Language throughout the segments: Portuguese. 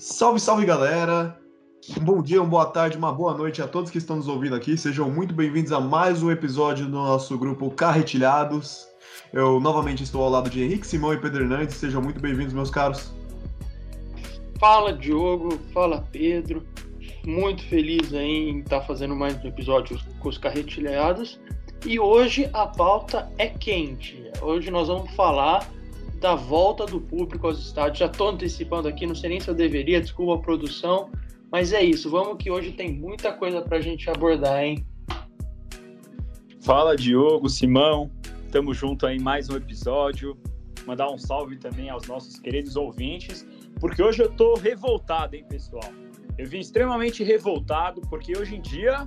Salve, salve galera! Um bom dia, uma boa tarde, uma boa noite a todos que estão nos ouvindo aqui. Sejam muito bem-vindos a mais um episódio do nosso grupo Carretilhados. Eu novamente estou ao lado de Henrique Simão e Pedro Hernandes. Sejam muito bem-vindos, meus caros. Fala, Diogo. Fala, Pedro. Muito feliz em estar fazendo mais um episódio com os Carretilhados. E hoje a pauta é quente. Hoje nós vamos falar da volta do público aos estádios. Já estou antecipando aqui, não sei nem se eu deveria, desculpa a produção, mas é isso. Vamos que hoje tem muita coisa para a gente abordar, hein? Fala, Diogo, Simão. Tamo junto aí em mais um episódio. Mandar um salve também aos nossos queridos ouvintes, porque hoje eu tô revoltado, hein, pessoal? Eu vim extremamente revoltado, porque hoje em dia,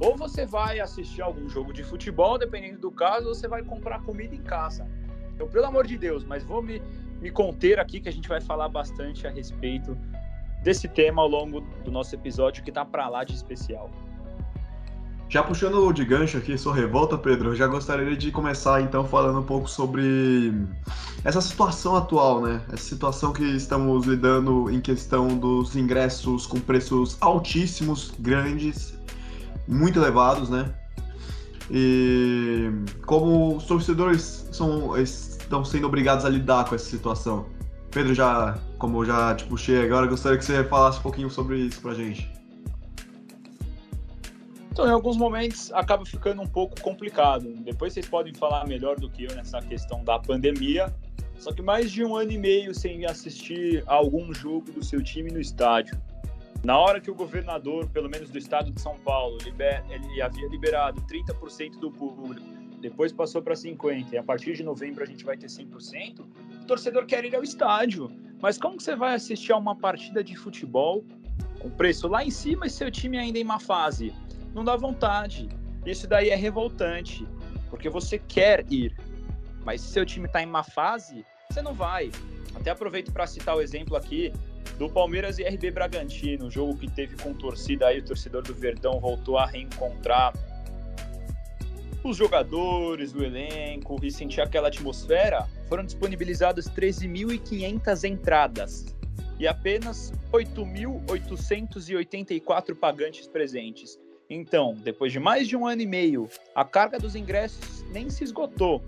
ou você vai assistir algum jogo de futebol, dependendo do caso, ou você vai comprar comida em casa. Então, pelo amor de Deus, mas vou me, me conter aqui que a gente vai falar bastante a respeito desse tema ao longo do nosso episódio que tá para lá de especial. Já puxando de gancho aqui, sua revolta, Pedro, eu já gostaria de começar então falando um pouco sobre essa situação atual, né? Essa situação que estamos lidando em questão dos ingressos com preços altíssimos, grandes, muito elevados, né? E como os torcedores são, estão sendo obrigados a lidar com essa situação? Pedro, já, como eu já te puxei agora, gostaria que você falasse um pouquinho sobre isso pra gente. Então, em alguns momentos acaba ficando um pouco complicado. Depois vocês podem falar melhor do que eu nessa questão da pandemia. Só que mais de um ano e meio sem assistir a algum jogo do seu time no estádio. Na hora que o governador, pelo menos do estado de São Paulo, liber, ele havia liberado 30% do público, depois passou para 50%, e a partir de novembro a gente vai ter 100%, o torcedor quer ir ao estádio. Mas como que você vai assistir a uma partida de futebol com preço lá em cima e seu time ainda em má fase? Não dá vontade. Isso daí é revoltante, porque você quer ir, mas se seu time está em má fase, você não vai. Até aproveito para citar o exemplo aqui do Palmeiras e RB Bragantino, jogo que teve com torcida aí, o torcedor do Verdão voltou a reencontrar os jogadores, o elenco e sentir aquela atmosfera, foram disponibilizadas 13.500 entradas e apenas 8.884 pagantes presentes. Então, depois de mais de um ano e meio, a carga dos ingressos nem se esgotou.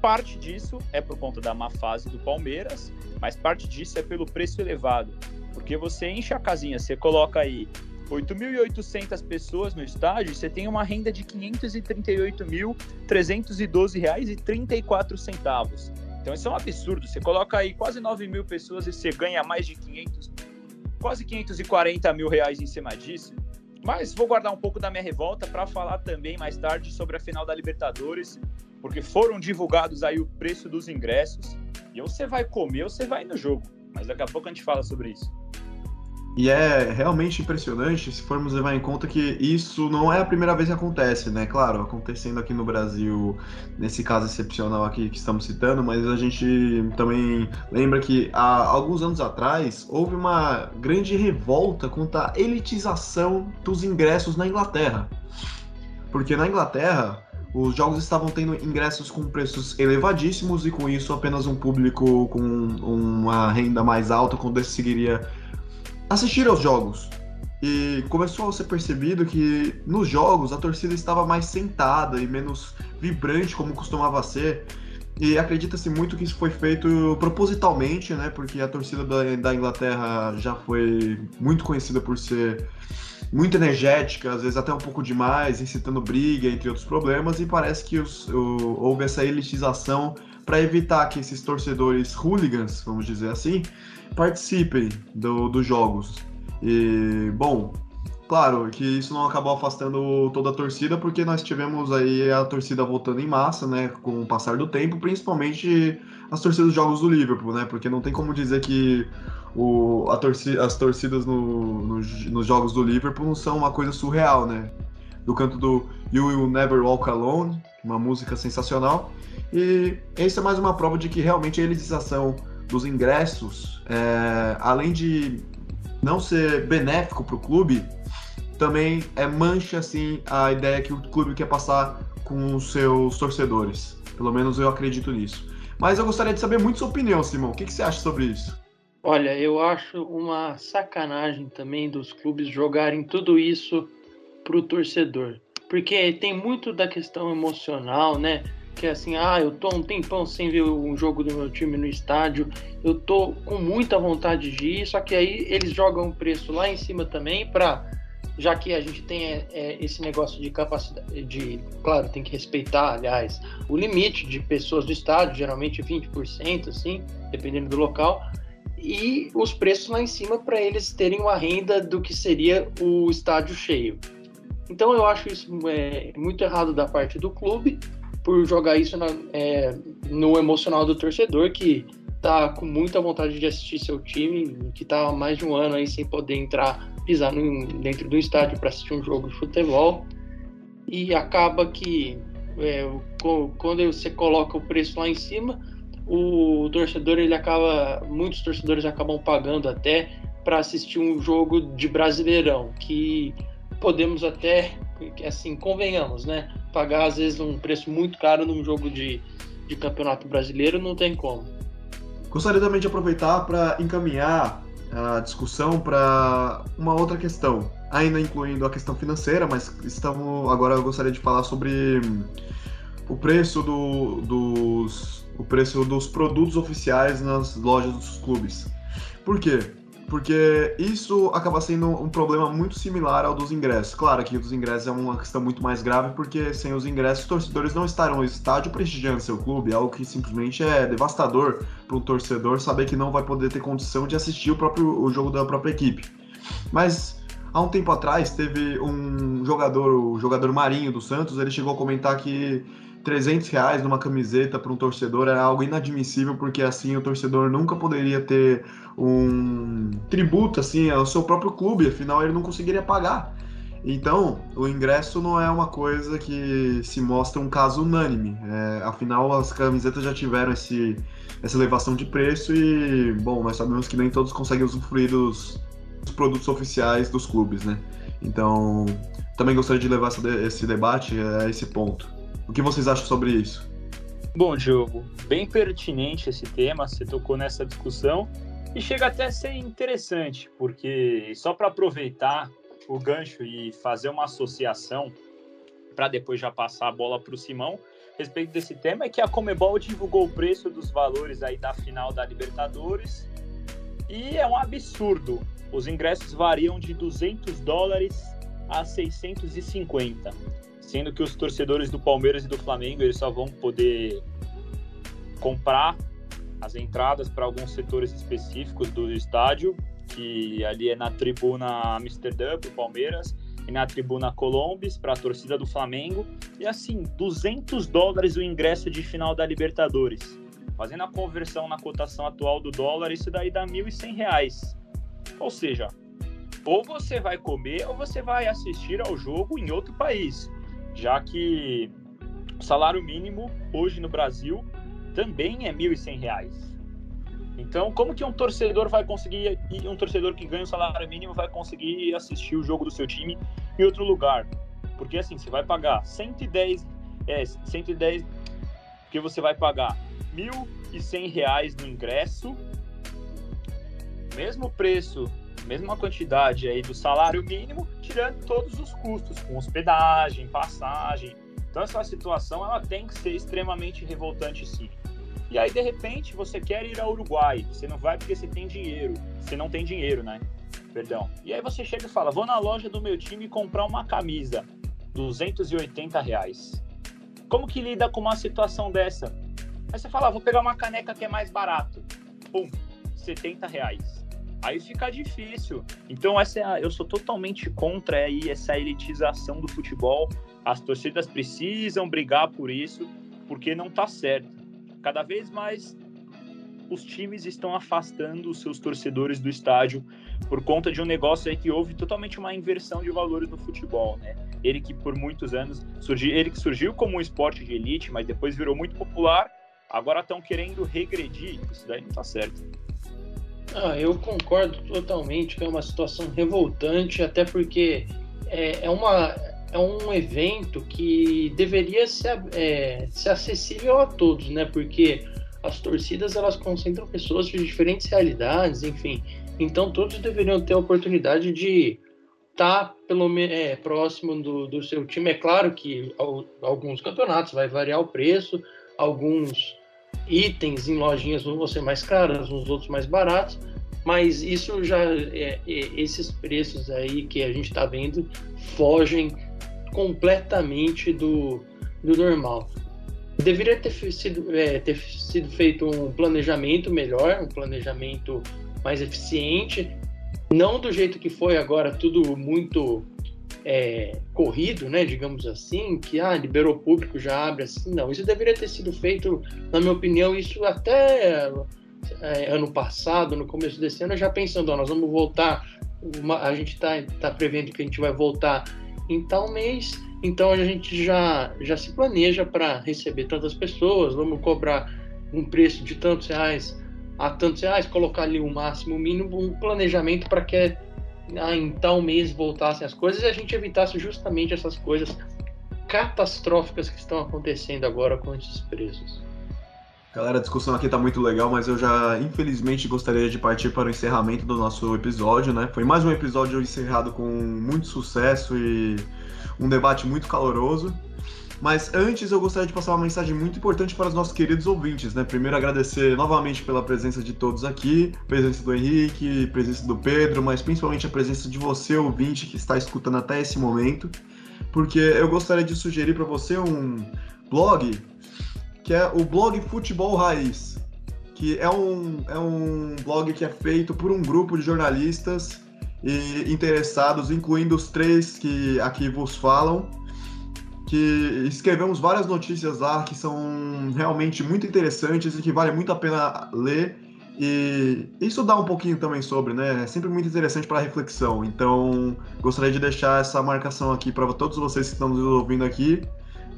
Parte disso é por conta da má fase do Palmeiras mas parte disso é pelo preço elevado, porque você enche a casinha, você coloca aí 8.800 pessoas no estádio você tem uma renda de R$ 538.312,34. Então isso é um absurdo. Você coloca aí quase 9 mil pessoas e você ganha mais de 500, quase 540 mil reais em cima disso. Mas vou guardar um pouco da minha revolta para falar também mais tarde sobre a final da Libertadores, porque foram divulgados aí o preço dos ingressos. E ou você vai comer ou você vai no jogo. Mas daqui a pouco a gente fala sobre isso. E é realmente impressionante se formos levar em conta que isso não é a primeira vez que acontece, né? Claro, acontecendo aqui no Brasil, nesse caso excepcional aqui que estamos citando, mas a gente também lembra que há alguns anos atrás houve uma grande revolta contra a elitização dos ingressos na Inglaterra. Porque na Inglaterra, os jogos estavam tendo ingressos com preços elevadíssimos e com isso apenas um público com uma renda mais alta conseguiria assistir aos jogos. E começou a ser percebido que nos jogos a torcida estava mais sentada e menos vibrante como costumava ser. E acredita-se muito que isso foi feito propositalmente, né? Porque a torcida da, Inglaterra já foi muito conhecida por ser muito energética, às vezes até um pouco demais, incitando briga, entre outros problemas, e parece que os, o, houve essa elitização para evitar que esses torcedores hooligans, vamos dizer assim, participem do, dos jogos. E, bom, claro que isso não acabou afastando toda a torcida, porque nós tivemos aí a torcida voltando em massa, né, com o passar do tempo, principalmente as torcidas dos jogos do Liverpool, né, porque não tem como dizer que o, torcida, as torcidas no, no, nos jogos do Liverpool não são uma coisa surreal, né? Do canto do You Will Never Walk Alone, uma música sensacional. E essa é mais uma prova de que realmente a elitização dos ingressos, é, além de não ser benéfico para o clube, também é mancha assim a ideia que o clube quer passar com os seus torcedores. Pelo menos eu acredito nisso. Mas eu gostaria de saber muito sua opinião, Simão. O que, que você acha sobre isso? Olha, eu acho uma sacanagem também dos clubes jogarem tudo isso pro torcedor. Porque tem muito da questão emocional, né? Que é assim, ah, eu tô um tempão sem ver um jogo do meu time no estádio, eu tô com muita vontade de ir, só que aí eles jogam o preço lá em cima também para já que a gente tem é, é, esse negócio de capacidade, de, claro, tem que respeitar, aliás, o limite de pessoas do estádio, geralmente 20%, assim, dependendo do local, e os preços lá em cima para eles terem uma renda do que seria o estádio cheio. Então eu acho isso é, muito errado da parte do clube, por jogar isso na, é, no emocional do torcedor, que tá com muita vontade de assistir seu time, que tá há mais de um ano aí sem poder entrar pisar no, dentro do estádio para assistir um jogo de futebol e acaba que é, quando você coloca o preço lá em cima, o torcedor ele acaba, muitos torcedores acabam pagando até para assistir um jogo de Brasileirão, que podemos até, assim, convenhamos, né? Pagar às vezes um preço muito caro num jogo de, de campeonato brasileiro não tem como. Gostaria também de aproveitar para encaminhar a discussão para uma outra questão, ainda incluindo a questão financeira, mas estamos agora eu gostaria de falar sobre o preço do, dos o preço dos produtos oficiais nas lojas dos clubes. Por quê? Porque isso acaba sendo um problema muito similar ao dos ingressos. Claro que os ingressos é uma questão muito mais grave, porque sem os ingressos, os torcedores não estarão no estádio prestigiando seu clube, é algo que simplesmente é devastador para um torcedor saber que não vai poder ter condição de assistir o próprio o jogo da própria equipe. Mas há um tempo atrás teve um jogador, o jogador Marinho do Santos, ele chegou a comentar que 300 reais numa camiseta para um torcedor era algo inadmissível, porque assim o torcedor nunca poderia ter um tributo assim ao seu próprio clube, afinal ele não conseguiria pagar. Então, o ingresso não é uma coisa que se mostra um caso unânime. É, afinal, as camisetas já tiveram esse, essa elevação de preço e, bom, nós sabemos que nem todos conseguem usufruir dos, dos produtos oficiais dos clubes, né? Então, também gostaria de levar esse debate a esse ponto. O que vocês acham sobre isso? Bom, Diogo, bem pertinente esse tema, você tocou nessa discussão e chega até a ser interessante, porque só para aproveitar o gancho e fazer uma associação para depois já passar a bola para o Simão a respeito desse tema é que a Comebol divulgou o preço dos valores aí da final da Libertadores e é um absurdo. Os ingressos variam de 200 dólares a 650 sendo que os torcedores do Palmeiras e do Flamengo eles só vão poder comprar as entradas para alguns setores específicos do estádio, que ali é na tribuna Amsterdã para o Palmeiras e na tribuna Colombes para a torcida do Flamengo. E assim, 200 dólares o ingresso de final da Libertadores. Fazendo a conversão na cotação atual do dólar, isso daí dá 1.100 reais. Ou seja, ou você vai comer ou você vai assistir ao jogo em outro país já que o salário mínimo hoje no Brasil também é R$ 1.100. Então, como que um torcedor vai conseguir, um torcedor que ganha o salário mínimo vai conseguir assistir o jogo do seu time em outro lugar? Porque assim, você vai pagar 110, é, 110, porque você vai pagar R$ 1.100 no ingresso, mesmo preço mesma quantidade aí do salário mínimo, tirando todos os custos, com hospedagem, passagem. Então essa situação ela tem que ser extremamente revoltante sim. E aí de repente você quer ir ao Uruguai, você não vai porque você tem dinheiro, você não tem dinheiro, né? Perdão. E aí você chega e fala, vou na loja do meu time comprar uma camisa, 280 reais. Como que lida com uma situação dessa? Aí você fala, ah, vou pegar uma caneca que é mais barato. Pum, 70 reais aí fica difícil. Então essa é a, eu sou totalmente contra aí essa elitização do futebol. As torcidas precisam brigar por isso, porque não está certo. Cada vez mais os times estão afastando os seus torcedores do estádio por conta de um negócio aí que houve totalmente uma inversão de valores no futebol, né? Ele que por muitos anos surgiu, ele que surgiu como um esporte de elite, mas depois virou muito popular, agora estão querendo regredir. Isso daí não está certo. Ah, eu concordo totalmente que é uma situação revoltante, até porque é, é, uma, é um evento que deveria ser, é, ser acessível a todos, né? Porque as torcidas elas concentram pessoas de diferentes realidades, enfim. Então todos deveriam ter a oportunidade de estar tá, pelo é, próximo do, do seu time. É claro que alguns campeonatos vai variar o preço, alguns itens em lojinhas vão ser mais caros, uns outros mais baratos, mas isso já é, é, esses preços aí que a gente está vendo fogem completamente do, do normal. Deveria ter sido, é, ter sido feito um planejamento melhor, um planejamento mais eficiente, não do jeito que foi agora, tudo muito é, corrido, né, digamos assim, que ah, liberou público, já abre assim. Não, isso deveria ter sido feito, na minha opinião, isso até é, ano passado, no começo desse ano, já pensando, ó, nós vamos voltar, uma, a gente está tá prevendo que a gente vai voltar em tal mês, então a gente já, já se planeja para receber tantas pessoas, vamos cobrar um preço de tantos reais a tantos reais, colocar ali o um máximo, o mínimo, um planejamento para que em tal mês voltassem as coisas e a gente evitasse justamente essas coisas catastróficas que estão acontecendo agora com esses preços. Galera, a discussão aqui tá muito legal, mas eu já infelizmente gostaria de partir para o encerramento do nosso episódio, né? Foi mais um episódio encerrado com muito sucesso e um debate muito caloroso. Mas antes eu gostaria de passar uma mensagem muito importante para os nossos queridos ouvintes, né? Primeiro agradecer novamente pela presença de todos aqui, presença do Henrique, presença do Pedro, mas principalmente a presença de você, ouvinte, que está escutando até esse momento, porque eu gostaria de sugerir para você um blog que é o blog Futebol Raiz, que é um, é um blog que é feito por um grupo de jornalistas e interessados, incluindo os três que aqui vos falam, que escrevemos várias notícias lá que são realmente muito interessantes e que vale muito a pena ler e estudar um pouquinho também sobre, né? É sempre muito interessante para reflexão. Então, gostaria de deixar essa marcação aqui para todos vocês que estão nos ouvindo aqui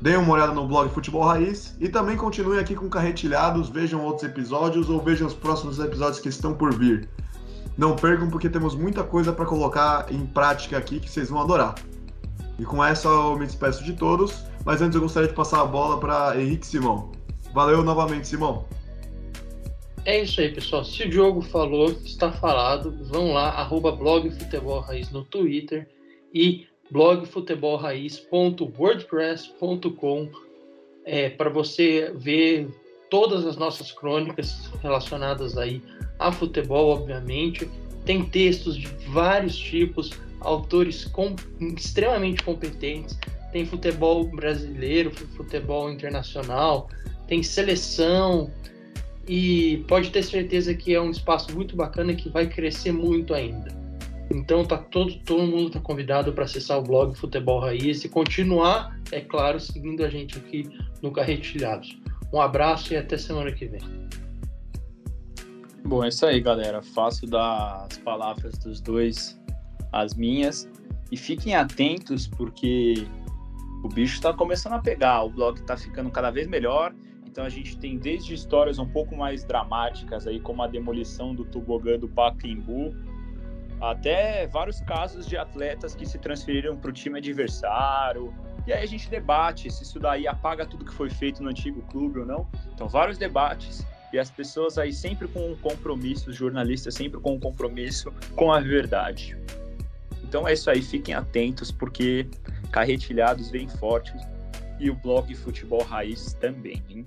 Deem uma olhada no blog Futebol Raiz e também continue aqui com Carretilhados, vejam outros episódios ou vejam os próximos episódios que estão por vir. Não percam porque temos muita coisa para colocar em prática aqui que vocês vão adorar. E com essa eu me despeço de todos, mas antes eu gostaria de passar a bola para Henrique Simão. Valeu novamente, Simão. É isso aí, pessoal. Se o Diogo falou, está falado. Vão lá, arroba blog Futebol Raiz no Twitter e blogfutebolraiz.wordpress.com é, para você ver todas as nossas crônicas relacionadas aí a futebol, obviamente. Tem textos de vários tipos, autores com, extremamente competentes. Tem futebol brasileiro, futebol internacional, tem seleção e pode ter certeza que é um espaço muito bacana que vai crescer muito ainda. Então tá todo, todo mundo tá convidado para acessar o blog Futebol Raiz e continuar, é claro, seguindo a gente aqui no Carretilhados. Um abraço e até semana que vem. Bom, é isso aí, galera. Faço das palavras dos dois as minhas. E fiquem atentos, porque o bicho está começando a pegar. O blog está ficando cada vez melhor. Então a gente tem desde histórias um pouco mais dramáticas aí, como a demolição do tobogã do Pacaembu, até vários casos de atletas que se transferiram para o time adversário. E aí a gente debate se isso daí apaga tudo que foi feito no antigo clube ou não. Então, vários debates e as pessoas aí sempre com um compromisso, os jornalistas sempre com um compromisso com a verdade. Então é isso aí, fiquem atentos porque Carretilhados vem forte e o blog Futebol Raiz também, hein?